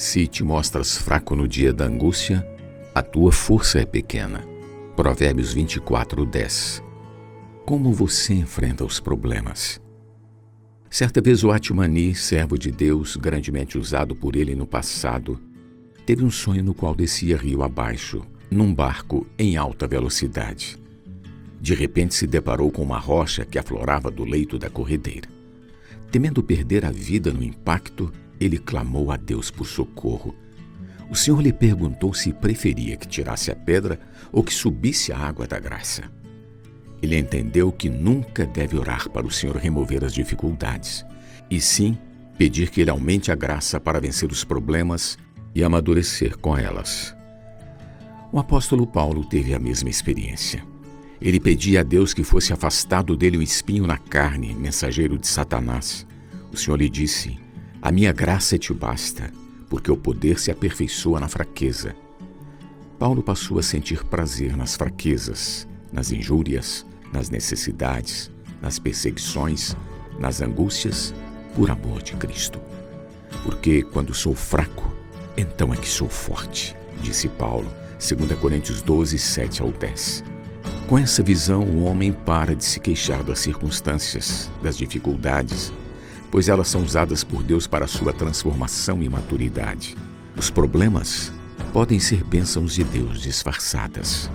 Se te mostras fraco no dia da angústia, a tua força é pequena. Provérbios 24, 10. Como você enfrenta os problemas? Certa vez o Atmani, servo de Deus, grandemente usado por ele no passado, teve um sonho no qual descia rio abaixo, num barco em alta velocidade. De repente se deparou com uma rocha que aflorava do leito da corredeira. Temendo perder a vida no impacto, ele clamou a Deus por socorro. O Senhor lhe perguntou se preferia que tirasse a pedra ou que subisse a água da graça. Ele entendeu que nunca deve orar para o Senhor remover as dificuldades, e sim pedir que Ele aumente a graça para vencer os problemas e amadurecer com elas. O apóstolo Paulo teve a mesma experiência. Ele pedia a Deus que fosse afastado dele o espinho na carne, mensageiro de Satanás. O Senhor lhe disse: A minha graça te basta, porque o poder se aperfeiçoa na fraqueza. Paulo passou a sentir prazer nas fraquezas, nas injúrias, nas necessidades, nas perseguições, nas angústias, por amor de Cristo. Porque quando sou fraco, então é que sou forte, disse Paulo, 2 Coríntios 12, 7 ao 10. Com essa visão, o homem para de se queixar das circunstâncias, das dificuldades, pois elas são usadas por Deus para sua transformação e maturidade. Os problemas podem ser bênçãos de Deus disfarçadas.